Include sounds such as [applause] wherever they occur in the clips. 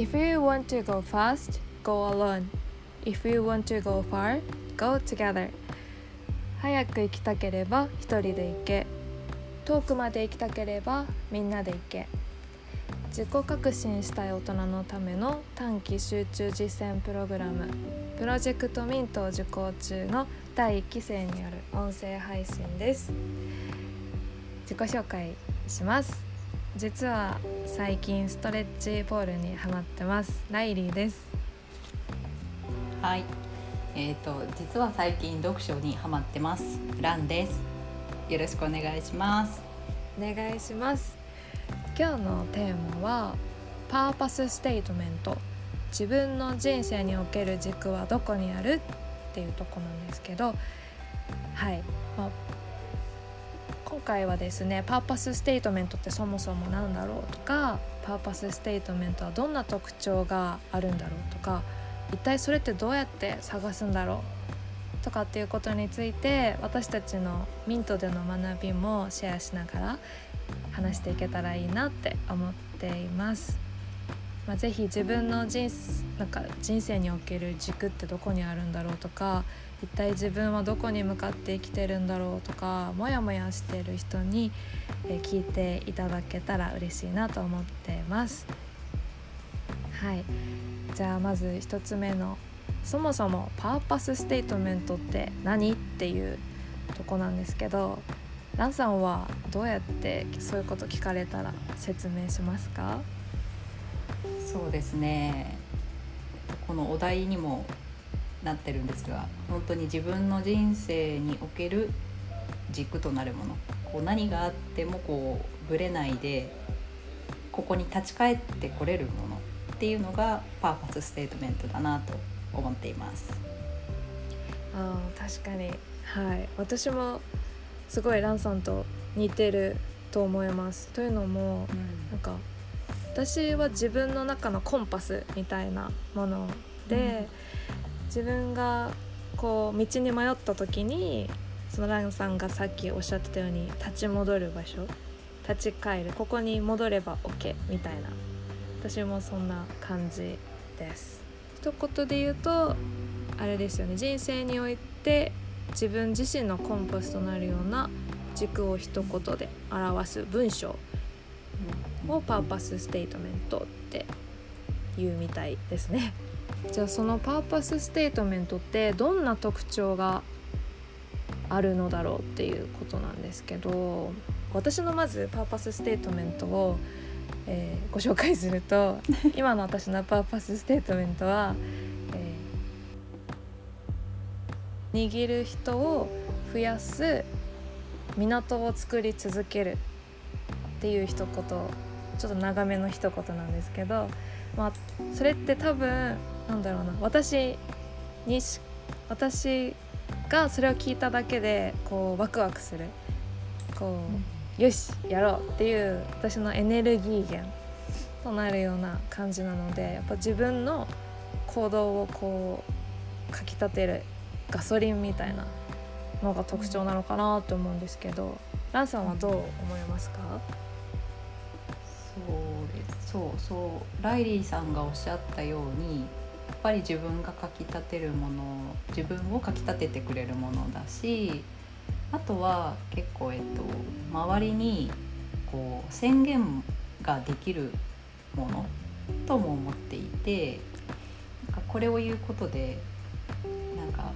If you want to go fast, go alone. If you want to go far, go together. 早く行きたければ一人で行け。遠くまで行きたければみんなで行け。自己革新したい大人のための短期集中実践プログラムプロジェクトミントを受講中の第1期生による音声配信です自己紹介します実は最近ストレッチポールにハマってますライリーですはい。えっ、と実は最近読書にハマってます。ランです。よろしくお願いします。お願いします今日のテーマはパーパスステートメント自分の人生における軸はどこにある？っていうとこなんですけどはい、まあ、今回はですね purpose statement ってそもそも何だろうとか purpose statement はどんな特徴があるんだろうとか一体それってどうやって探すんだろうとかっていうことについて私たちのミントでの学びもシェアしながら話していけたらいいなって思っています。まあ、ぜひ自分の人なんか人生における軸ってどこにあるんだろうとか一体自分はどこに向かって生きてるんだろうとかモヤモヤしてる人に聞いていただけたら嬉しいなと思ってます。はいじゃあまず一つ目のそもそもパーパスステートメントって何っていうとこなんですけどランさんはどうやってそういうこと聞かれたら説明しますか？そうですね。このお題にもなってるんですが、本当に自分の人生における軸となるもの。こう何があってもこうぶれないでここに立ち返ってこれるものっていうのがパーパスステートメントだなと思っています。あー確かにはい私もすごいランさんと似てると思いますというのもなんか私は自分の中のコンパスみたいなもので、自分がこう道に迷った時にそのランさんがさっきおっしゃってたように立ち戻る場所立ち返るここに戻れば OK みたいな。私もそんな感じです。一言で言うとあれですよね。人生において自分自身のコンパスとなるような軸を一言で表す文章を purpose statement って言うみたいですね。[laughs] じゃあその purpose statement ってどんな特徴があるのだろうっていうことなんですけど私のまず purpose statement を、えーご紹介すると [laughs] 今の私の purpose statement は、えー握る人を増やす港を作り続けるっていう一言ちょっと長めの一言なんですけど、まあ、それって多分なんだろうな。私にし私がそれを聞いただけでこうワクワクする。こうよしやろうっていう私のエネルギー源となるような感じなのでやっぱ自分の行動をこうかきたてるガソリンみたいなのが特徴なのかなと思うんですけどランさんはどう思いますか？そうですそうそうライリーさんがおっしゃったようにやっぱり自分がかきたてるもの自分をかきたててくれるものだしあとは結構えっと周りにこう宣言ができるものとも思っていてなんかこれを言うことでなんか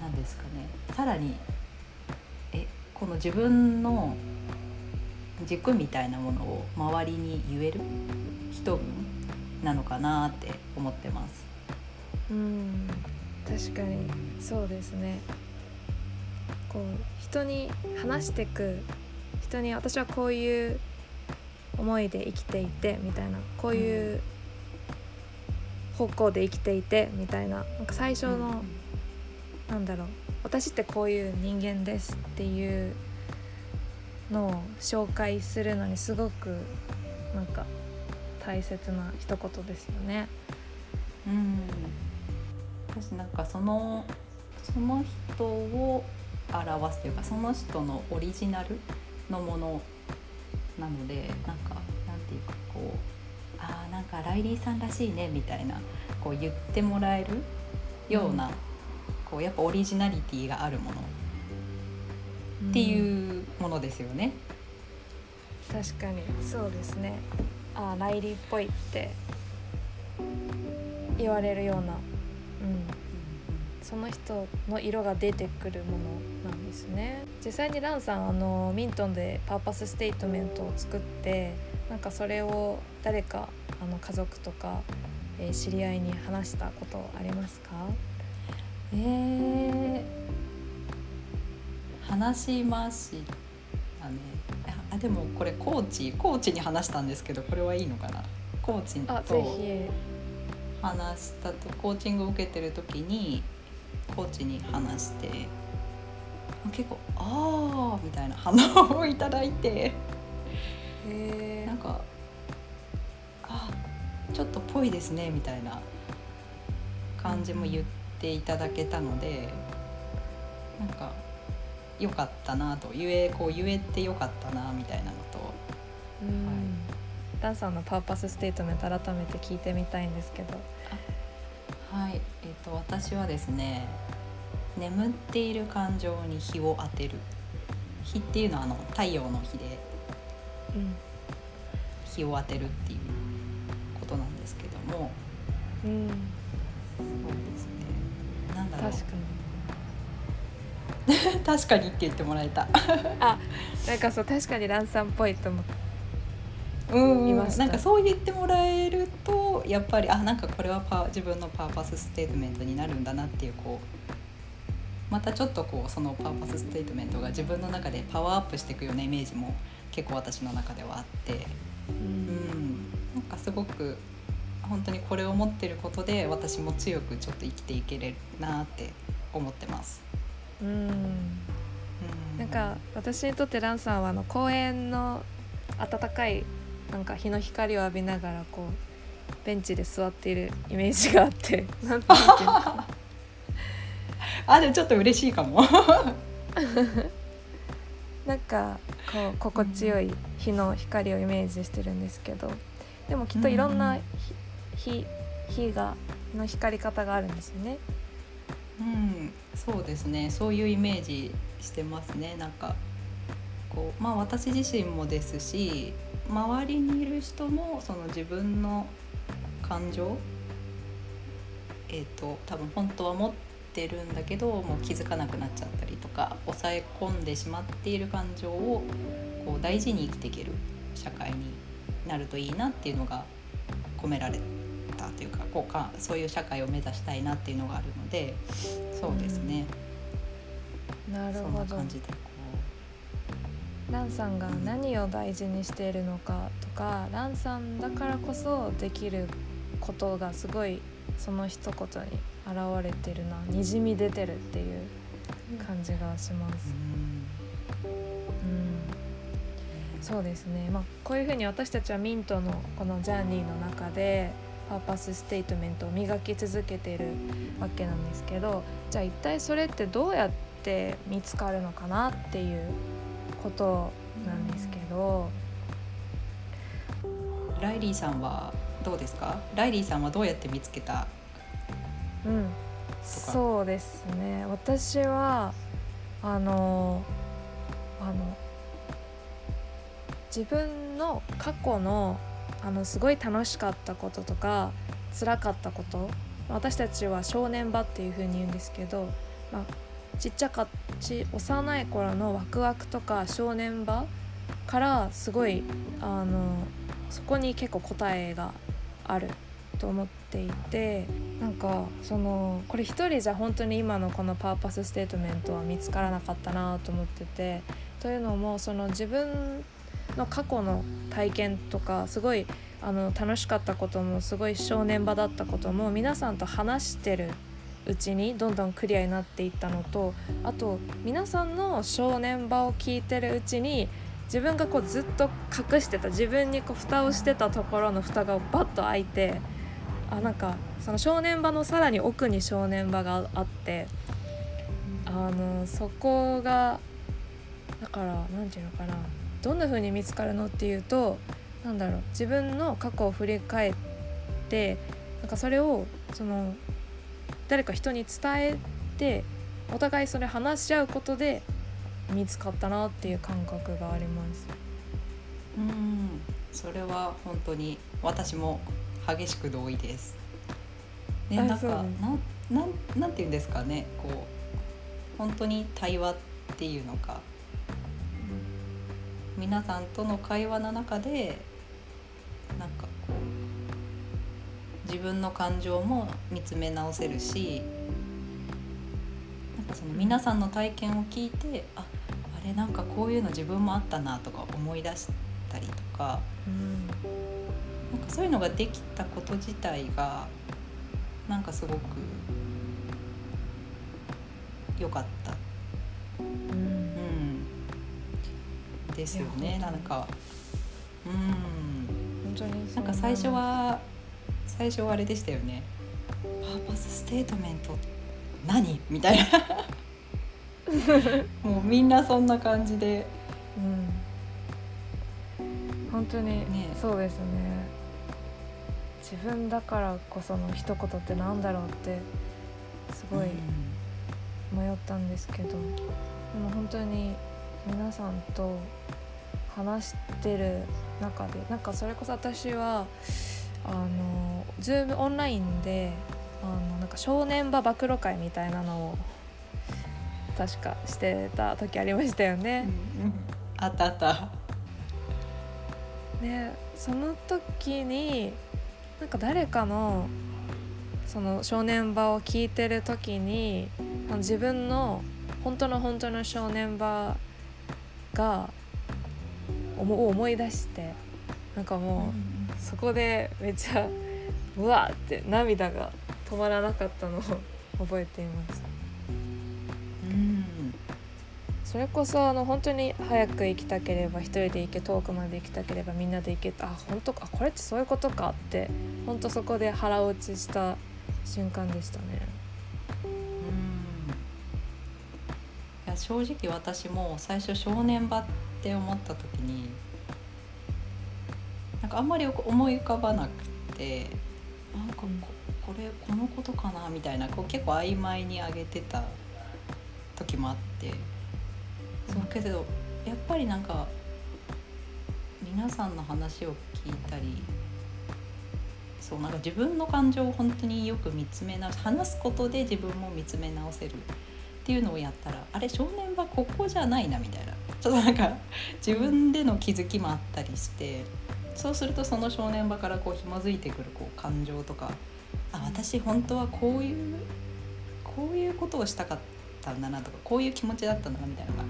なんですかねさらにえこの自分の軸みたいなものを周りに言える？人分なのかなって思ってます。うん確かにそうですね。こう人に話してく人に私はこういう思いで生きていてみたいなこういう方向で生きていてみたいななんか最初の、なんだろう。私ってこういう人間ですっていうのを紹介するのにすごくなんか大切な一言ですよね。うん。私なんかそのその人を表すというかその人のオリジナルのものなのでなんかなんていうかこうあーなんかライリーさんらしいねみたいなこう言ってもらえるような、うん。こうやっぱオリジナリティがあるものってういうものですよね。確かにそうですね。あーライリーっぽいって言われるような、うん、その人の色が出てくるものなんですね。実際にランさんあのミントンでパーパスステートメントを作ってなんかそれを誰かあの家族とか、えー知り合いに話したことありますか？えー話しましたねあでもこれコーチコーチに話したんですけどこれはいいのかな？コーチとひ。話したとコーチングを受けてる時にコーチに話して結構「ああ」みたいな反応をいただいてえなんか「あちょっとぽいですね」みたいな感じも言っていただけたのでなんか良かったなと言えこう言えて良かったなみたいなのと。うん。ランさんのパーパスステートメント改めて聞いてみたいんですけど。はい、えっ、と私はですね眠っている感情に日を当てる。日っていうのはあの太陽の日でうん。日を当てるっていうことなんですけども。うん。そうですね。なんだろう。確かに [laughs] 確かにって言ってもらえた。あなんかそう確かにランさんっぽいと思ってうんなんかそう言ってもらえるとやっぱりあなんかこれはパ自分の purpose statement になるんだなっていうこうまたちょっとこうその purpose statement が自分の中でパワーアップしていくようなイメージも結構私の中ではあって、ううんん、なんかすごく本当にこれを持ってることで私も強くちょっと生きていけれるなって思ってます。うん。うん、なんか私にとってランさんはあの公園の暖かいなんか日の光を浴びながらこうベンチで座っているイメージがあって。[laughs] なんていうのかなあでもちょっと嬉しいかも。[laughs] なんかこう心地よい日の光をイメージしてるんですけど。でもきっといろんな日日日がの光り方があるんですよね。うん、そうですね。そういうイメージしてますね。なんかこうまあ私自身もですし周りにいる人もその自分の感情えっ、と多分本当は持ってるんだけどもう気づかなくなっちゃったりとか抑え込んでしまっている感情をこう大事に生きていける社会になるといいなっていうのが込められたというかこうかそういう社会を目指したいなっていうのがあるのでそうですね、なるほど。な感じで。こランさんが何を大事にしているのかとかランさんだからこそできることがすごいその一言に現れてるなにじみ出てるっていう感じがしまう、す。うん。うん。そうですね、まあ、こういうふうに私たちはミントのこのジャーニーの中でパーパスステートメントを磨き続けているわけなんですけどじゃあ一体それってどうやって見つかるのかなっていうことなんですけど、ライリーさんはどうですか？ライリーさんはどうやって見つけた？うん、そうですね。私はあのあの自分の過去のあのすごい楽しかったこととか辛かったこと私たちは正念場っていう風に言うんですけど、まあ、ちっちゃかち幼い頃のワクワクとか正念場からすごいあのそこに結構答えがあると思っていてなんかそのこれ一人じゃ本当に今のこのパーパスステートメントは見つからなかったなと思っててというのもその自分の過去の体験とかすごいあの楽しかったこともすごい正念場だったことも皆さんと話してるうちにどんどんクリアになっていったのとあと皆さんの正念場を聞いてるうちに自分がこうずっと隠してた自分にこう蓋をしてたところの蓋がバッと開いてあなんかその正念場のさらに奥に正念場があってあのそこがだから何て言うのかな。どんな風に見つかるのっていうとなんだろう自分の過去を振り返ってなんかそれをその誰か人に伝えてお互いそれ話し合うことで見つかったなっていう感覚があります。うんそれは本当に私も激しく同意です。ね、なんかなんなんなんて言うんですかねこう本当に対話っていうのか皆さんとの会話の中でなんかこう自分の感情も見つめ直せるしなんかその皆さんの体験を聞いてああれなんかこういうの自分もあったなとか思い出したりとかうんなんかそういうのができたこと自体がなんかすごく良かった、ですよねなんか。うん。本当になんか最初は最初はあれでしたよね。パーパスステートメント何？みたいな。[laughs] もうみんなそんな感じで。うん。本当にね。そうですね。自分だからこその一言ってなんだろうってすごい迷ったんですけど、でも本当に皆さんと話してる中でなんかそれこそ私はあの Zoom オンラインであのなんか正念場暴露会みたいなのを確かしてた時ありましたよね。うんあったあったねその時になんか誰かのその正念場を聞いてる時に自分の本当の本当の正念場が思思い出してなんかもうそこでめっちゃうわーって涙が止まらなかったのを覚えています。うんそれこそあの本当に早く行きたければ一人で行け遠くまで行きたければみんなで行けあ本当かこれってそういうことかって本当そこで腹落ちした瞬間でしたね。うんいや正直私も最初正念場って思った時になんかあんまり思い浮かばなくてなんかここれこのことかなみたいなこう結構曖昧に上げてた時もあってそうけどやっぱりなんか皆さんの話を聞いたりそうなんか自分の感情を本当によく見つめ直す話すことで自分も見つめ直せるっていうのをやったらあれ少年はここじゃないなみたいなちょっとなんか自分での気づきもあったりしてそうするとその少年場からこう紐づいてくるこう感情とかあ私本当はこういうこういうことをしたかったんだなとかこういう気持ちだったんだなみたいなのが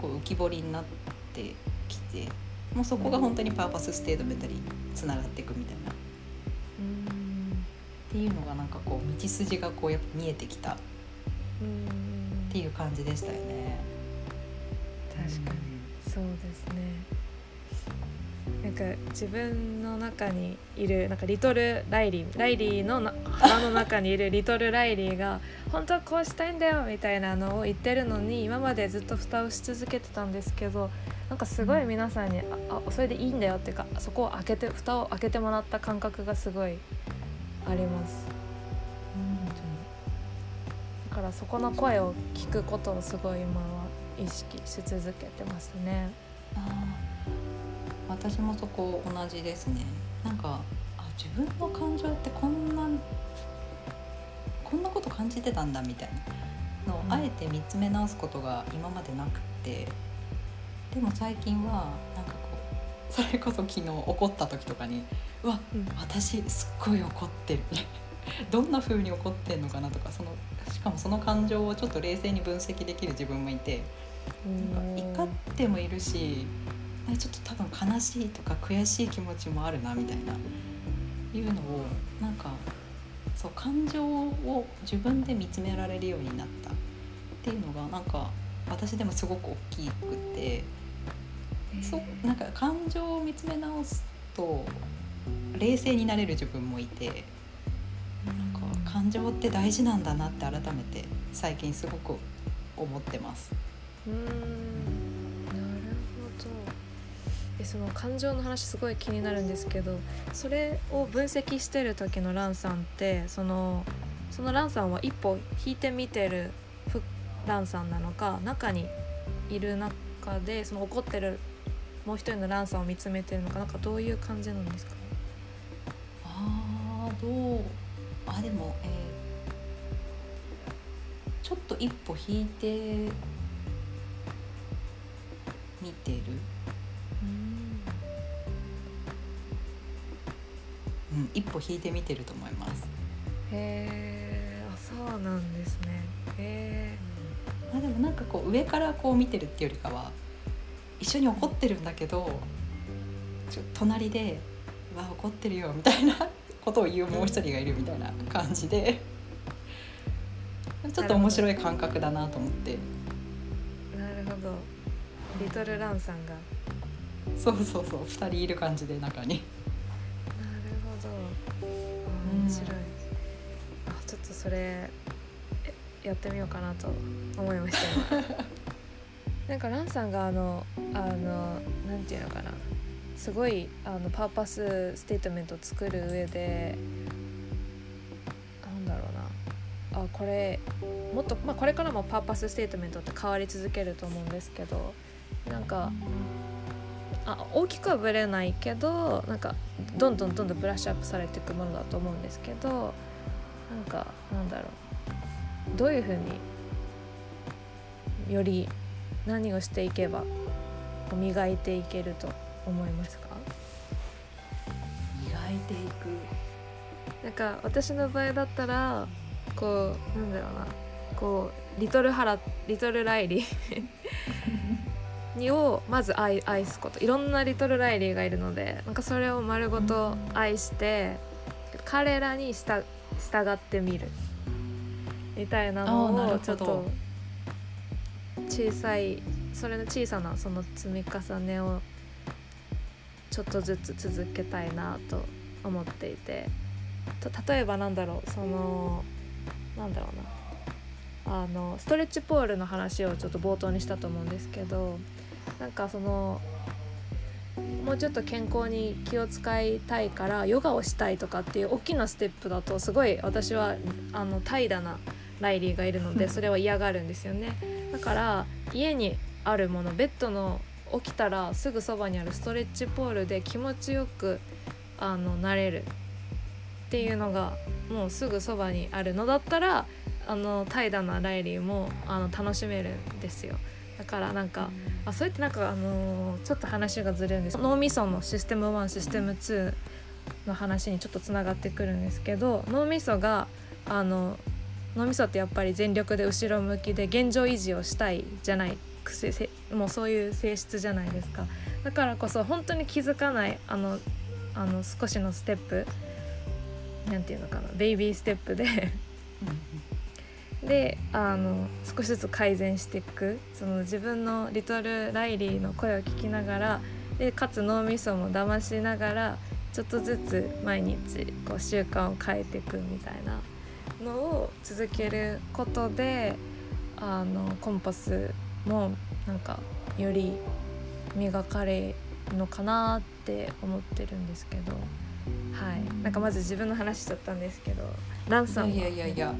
こう浮き彫りになってきてもうそこが本当にパーパスステートメンタリーにつながっていくみたいなっうんていうのがなんかこう道筋がこうやっぱ見えてきたっうんていう感じでしたよね。確かにそうですね。なんか自分の中にいるなんかリトルライリーライリーのな腹の中にいるリトルライリーが本当はこうしたいんだよみたいなのを言ってるのに今までずっと蓋をし続けてたんですけどなんかすごい皆さんにああそれでいいんだよっていうかそこを開けて蓋を開けてもらった感覚がすごいありますだからそこの声を聞くことをすごい今は意識し続けてますね。私もそこ同じですね。なんかあ自分の感情ってこんなこんなこと感じてたんだみたいな。のをうん。あえて見つめ直すことが今までなくて。でも最近はなんかこうそれこそ昨日怒った時とかにうわうん。私すっごい怒ってる。[laughs] どんな風に怒ってんのかなとかそのしかもその感情をちょっと冷静に分析できる自分もいて怒ってもいるしちょっと多分悲しいとか悔しい気持ちもあるなみたいないうのをなんかそう感情を自分で見つめられるようになった。っていうのがなんか私でもすごく大きくてそうなんか感情を見つめ直すと冷静になれる自分もいてなんか感情って大事なんだなって改めて最近すごく思ってます。うーんなるほど。えその感情の話すごい気になるんですけどそれを分析してる時のランさんってそのそのランさんは一歩引いて見てるランさんなのか中にいる中でその怒ってるもう一人のランさんを見つめてるのかなんかどういう感じなんですか？あどうあでも、えーちょっと一歩引いて見てる、うん、一歩引いて見てると思います。へえあそうなんですね。へまあ、でもなんかこう上からこう見てるっていうよりかは一緒に怒ってるんだけどちょ隣で「うわ怒ってるよ」みたいな [laughs] ことを言うもう一人がいるみたいな感じで。ちょっと面白い感覚だなと思ってリトルランさんが。なそうそうそう2人いる感じで中に。るほど。面白い、あちょっとそれえやってみようかなと思いました今。[laughs] なんかランさんがあのあのなんていうのかな。すごいあの purpose statement を作る上でなんだろうな。あこれもっと、まあ、これからも purpose statement って変わり続けると思うんですけどなんかあ大きくはぶれないけどなんかどんどんどんどんブラッシュアップされていくものだと思うんですけどなんかなんだろう。どういうふうにより何をしていけば磨いていけると思いますか？磨いていく。なんか私の場合だったらこうなんだろうな。こうリトルハラリトルライリー。にをまず愛愛すこといろんなリトルライリーがいるのでなんかそれを丸ごと愛して、彼らに従従ってみる。みたいなあーなるほどのをちょっと小さいそれの小さなその積み重ねをちょっとずつ続けたいなと思っていて例えばなんだろうそのなんだろうな。あのストレッチポールの話をちょっと冒頭にしたと思うんですけどなんかそのもうちょっと健康に気を使いたいからヨガをしたいとかっていう大きなステップだとすごい私はあの怠惰なライリーがいるのでそれは嫌がるんですよね。だから家にあるものベッドの起きたらすぐそばにあるストレッチポールで気持ちよくあのなれる。っていうのがもうすぐそばにあるのだったらあの怠惰なライリーもあの楽しめるんですよだからなんか、あそれってなんかあのーちょっと話がずれるんです。脳みそのシステム1システム2の話にちょっとつながってくるんですけど脳みそがあの脳みそってやっぱり全力で後ろ向きで現状維持をしたいじゃない。もうそういう性質じゃないですか。だからこそ本当に気づかないあのあの少しのステップなんていうのかなベイビーステップでであの少しずつ改善していく。その自分のリトル・ライリーの声を聞きながらでかつ脳みそも騙しながらちょっとずつ毎日こう習慣を変えていくみたいなのを続けることであのコンパスもなんかより磨かれるのかなって思ってるんですけど。はい。なんかまず自分の話しちゃったんですけどランさんは？いやいやいや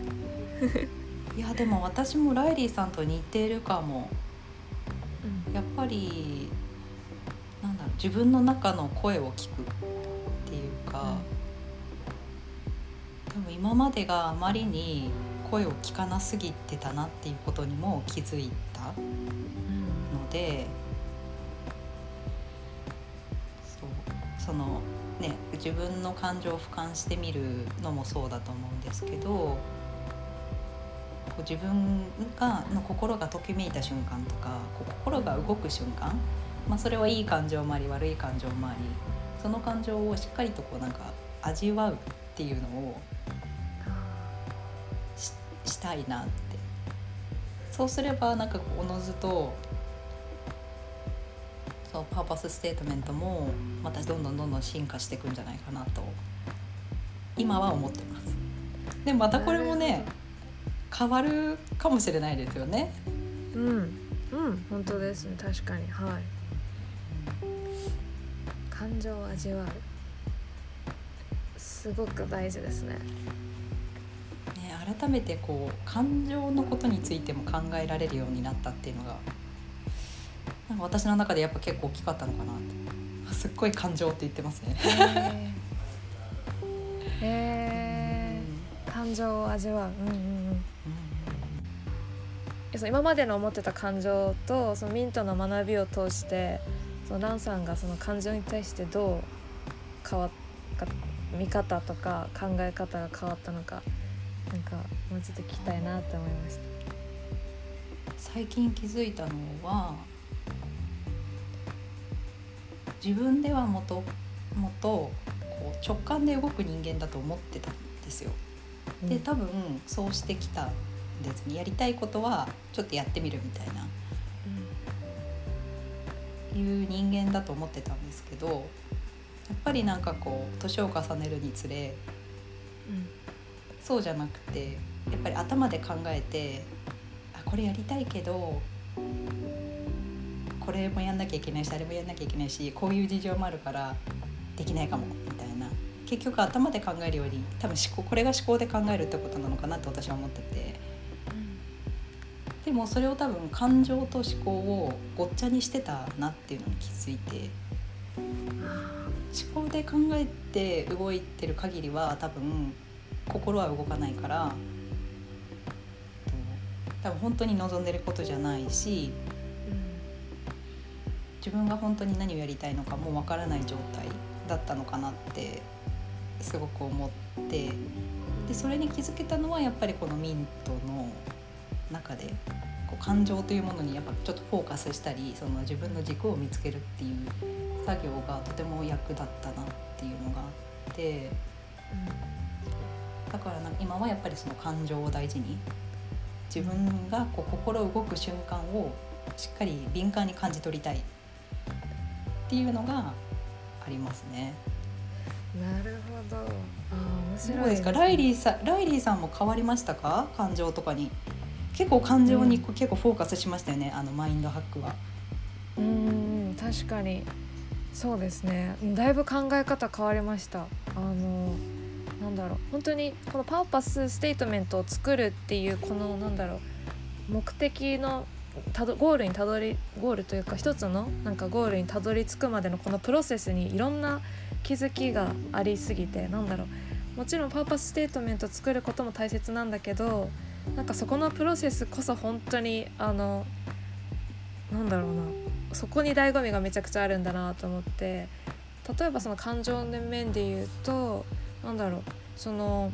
[laughs] いやでも私もライリーさんと似ているかも。うん。やっぱりなんだろう自分の中の声を聞くっていうか、多分今までがあまりに声を聞かなすぎてたなっていうことにも気づいたのでそう。そのね自分の感情を俯瞰してみるのもそうだと思うんですけどこう自分がの心がときめいた瞬間とかこう心が動く瞬間、まあ、それはいい感情もあり悪い感情もありその感情をしっかりとこうなんか味わうっていうのをししたいなって。そうすればなんかおのずとそうパーパスステートメントもまたどんどんどんどん進化していくんじゃないかなと今は思ってます。でまたこれもね変わるかもしれないですよね。うん。うん。本当ですね。確かに。はい。感情を味わう。すごく大事ですね。ね、改めてこう感情のことについても考えられるようになったっていうのがなんか私の中でやっぱ結構大きかったのかなって。すっごい感情って言ってますね。へえー、感情を味わう。うんうんうんそ今までの思ってた感情とそのミントの学びを通してそのランさんがその感情に対してどう変わった見方とか考え方が変わったのかなんかもうちょっと聞きたいなって思いました最近気づいたのは自分ではもともとこう直感で動く人間だと思ってたんですよ。で多分そうしてきたんですねやりたいことはちょっとやってみるみたいな、うん、いう人間だと思ってたんですけどやっぱりなんかこう年を重ねるにつれ、うん、そうじゃなくてやっぱり頭で考えてあこれやりたいけどこれもやんなきゃいけないしあれもやんなきゃいけないしこういう事情もあるからできないかもみたいな。結局頭で考えるより多分思考これが思考で考えるってことなのかなって私は思ってて、うん、でもそれを多分感情と思考をごっちゃにしてたなっていうのに気づいて。思考で考えて動いてる限りは多分心は動かないから。多分本当に望んでることじゃないし自分が本当に何をやりたいのかもうわからない状態だったのかなってすごく思って。でそれに気づけたのはやっぱりこのミントの中でこう感情というものにやっぱちょっとフォーカスしたりその自分の軸を見つけるっていう作業がとても役立ったなっていうのがあって、うん、だからな今はやっぱりその感情を大事に自分がこう心動く瞬間をしっかり敏感に感じ取りたいっていうのがありますね。なるほど。あ面白い、ね、どうですか？ライリーさん、ライリーさんも変わりましたか？感情とかに。結構感情に、うん、結構フォーカスしましたよね。あのマインドハックは。うん確かにそうですね。だいぶ考え方変わりました。あのなんだろう本当にこの purpose statement を作るっていうこのなんだろう目的のたどゴールにたどりゴールというか一つのなんかゴールにたどり着くまでのこのプロセスにいろんな気づきがありすぎてなんだろうもちろん purpose statement を作ることも大切なんだけどなんかそこのプロセスこそ本当にあのなんだろうなそこに醍醐味がめちゃくちゃあるんだなと思って例えばその感情の面で言うとなんだろうその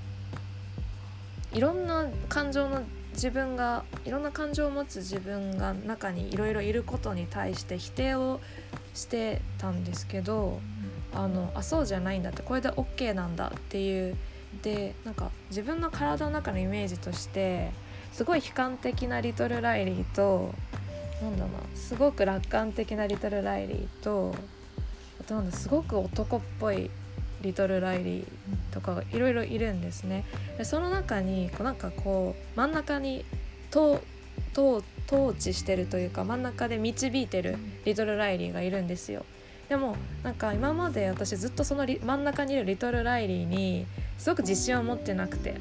いろんな感情の自分がいろんな感情を持つ自分が中にいろいろいることに対して否定をしてたんですけどあのあそうじゃないんだってこれで OK なんだっていうでなんか自分の体の中のイメージとしてすごい悲観的なリトル・ライリーとなんだなすごく楽観的なリトル・ライリーとあとなんだすごく男っぽいリトル・ライリーとかいろいろいるんですね。でその中にこうなんかこう真ん中に統治してるというか真ん中で導いてるリトル・ライリーがいるんですよ。でもなんか今まで私ずっとその真ん中にいるリトル・ライリーにすごく自信を持ってなくて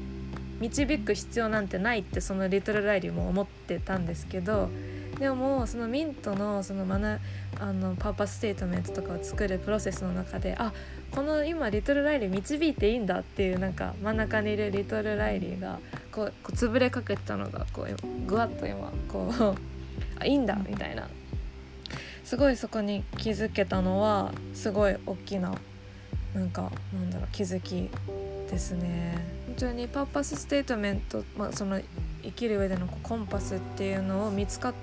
導く必要なんてないってそのリトル・ライリーも思ってたんですけどでもそのミントのそのマナあのパーパスステートメントとかを作るプロセスの中であこの今リトル・ライリー導いていいんだっていうなんか真ん中にいるリトル・ライリーがこうこう潰れかけてたのがこうぐわっと今こう [laughs] あいいんだみたいな。すごいそこに気づけたのはすごい大きななんかなんだろう気づきですね。本当にパーパスステートメント、まあ、その生きる上でのコンパスっていうのを見つかっ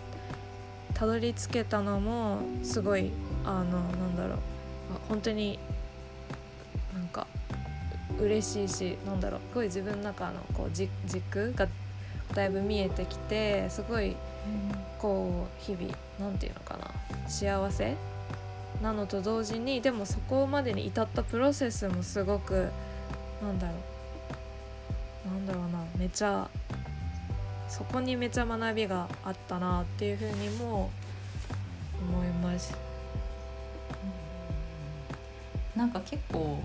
たどり着けたのもすごいあのなんだろう本当になんか嬉しいしなんだろうすごい自分の中のこう軸がだいぶ見えてきてすごいこう日々なんていうのかな幸せなのと同時にでもそこまでに至ったプロセスもすごくなんだろう。なんだろうな。めちゃそこにめちゃ学びがあったなっていうふうにも思います。なんか結構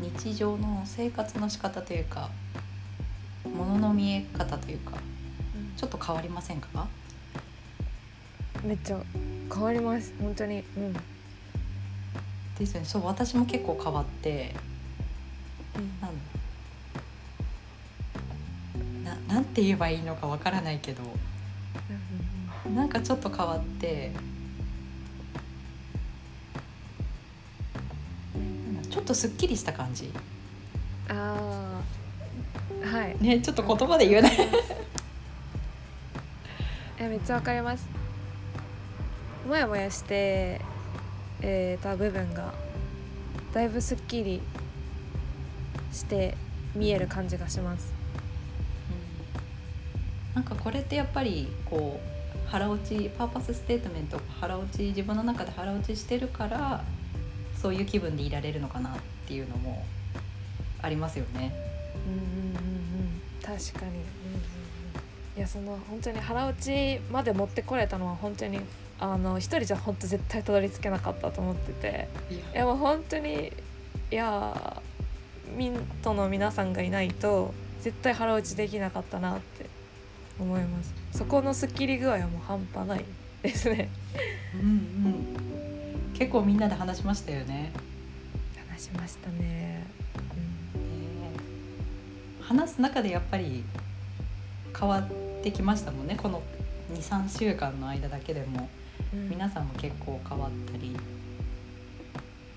日常の生活の仕方というか物の見え方というかちょっと変わりませんか？めっちゃ変わります。本当に。うん。ですよね。そう私も結構変わってなんななんて言えばいいのかわからないけどなんかちょっと変わってちょっとすっきりした感じ。ああはい。ねちょっと言葉で言えないえめっちゃわかりますもやもやしてえー、た部分がだいぶすっきりして見える感じがします、うん、なんかこれってやっぱりこう腹落ちパーパスステートメント腹落ち自分の中で腹落ちしてるからそういう気分でいられるのかなっていうのもありますよね。うんうんうんうん。確かに、うんうんうん、いやその本当に腹落ちまで持ってこれたのは本当にあの一人じゃ本当絶対たどり着けなかったと思ってて。いや。もう本当にいやミントの皆さんがいないと絶対腹落ちできなかったなって思います。そこのスッキリ具合はもう半端ないですね。うんうん。結構みんなで話しましたよね。話しましたね、うん、話す中でやっぱり変わってきましたもんね。この23週間の間だけでも。皆さんも結構変わったり、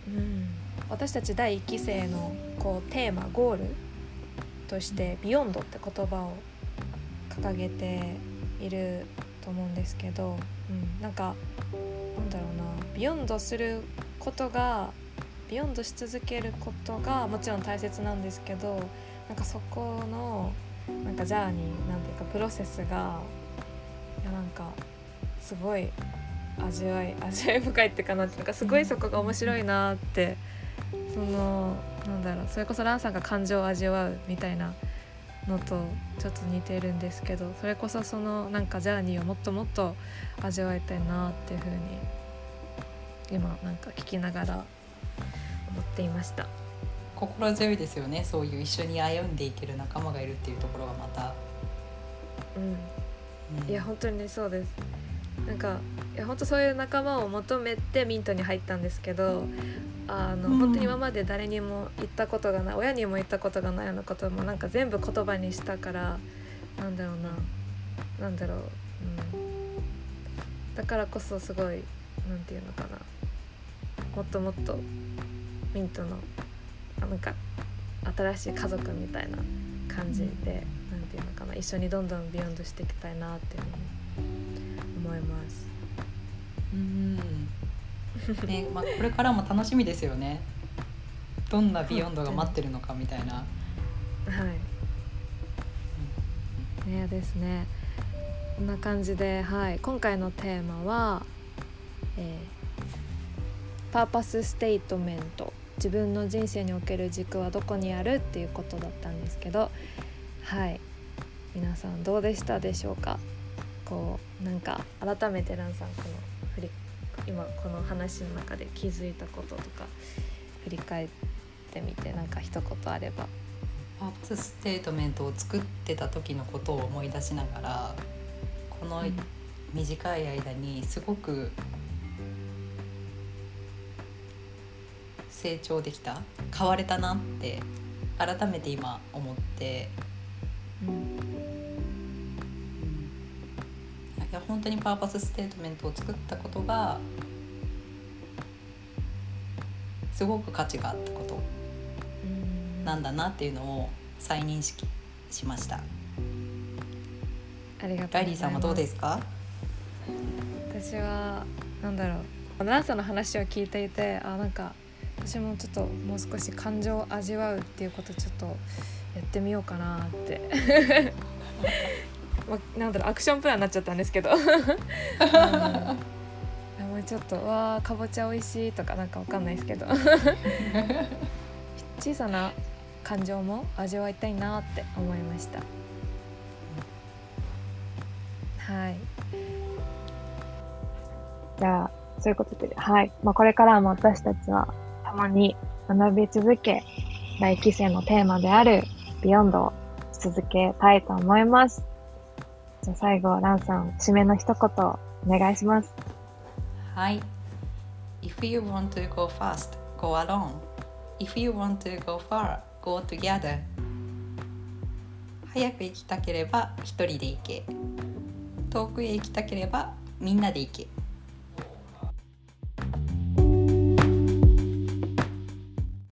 うん、私たち第1期生のこうテーマゴールとして「ビヨンドって言葉を掲げていると思うんですけど、うん、なんかなんだろうな。 beyond することが beyond し続けることがもちろん大切なんですけどなんかそこのなんか journey なんていうかプロセスがいやなんかすごい味わい味わい深いってかなっていうかすごいそこが面白いなってそのなんだろうそれこそランさんが感情を味わうみたいなのとちょっと似てるんですけどそれこそそのなんかジャーニーをもっともっと味わいたいなっていうふうに今なんか聞きながら思っていました。心強いですよねそういう一緒に歩んでいける仲間がいるっていうところがまた。うん、うん、いや本当にそうですなんかいや本当そういう仲間を求めてミントに入ったんですけどあの、うん、本当に今まで誰にも言ったことがない親にも言ったことがないようなこともなんか全部言葉にしたからなんだろうな。なんだろう、うん、だからこそすごい何て言うのかな。もっともっとミントのなんか新しい家族みたいな感じで何、て言うのかな。一緒にどんどん beyond していきたいなっていうの思います。うんねまあ、これからも楽しみですよね。どんな beyond が待ってるのかみたいな。はい、ねですね。こんな感じで、はい、今回のテーマは、えー、パーパスステートメント自分の人生における軸はどこにあるっていうことだったんですけどはい。皆さんどうでしたでしょうか？こうなんか改めてランさんこの振り今この話の中で気づいたこととか振り返ってみてなんか一言あれば。purpose statement を作ってた時のことを思い出しながらこの短い間にすごく成長できた変われたなって改めて今思って、うん、本当に purpose statement を作ったことがすごく価値があったことなんだなっていうのを再認識しました。ありがとうライリーさんはどうですか？私はなんだろう。ランさんの話を聞いていてあなんか私もちょっともう少し感情を味わうっていうことちょっとやってみようかなってまなんだろうアクションプランになっちゃったんですけど。[laughs] もうちょっと「わあかぼちゃ美味しい」とかなんかわかんないですけど。[laughs] 小さな感情も味わいたいなって思いました。はい。じゃあそういうことではい、まあ、これからも私たちはたまに学び続け、来期生のテーマであるビヨンドを続けたいと思います。じゃあ最後、ランさん、締めの一言お願いします。はい。If you want to go fast, go alone. If you want to go far, go together. 早く行きたければ一人で行け。遠くへ行きたければみんなで行け。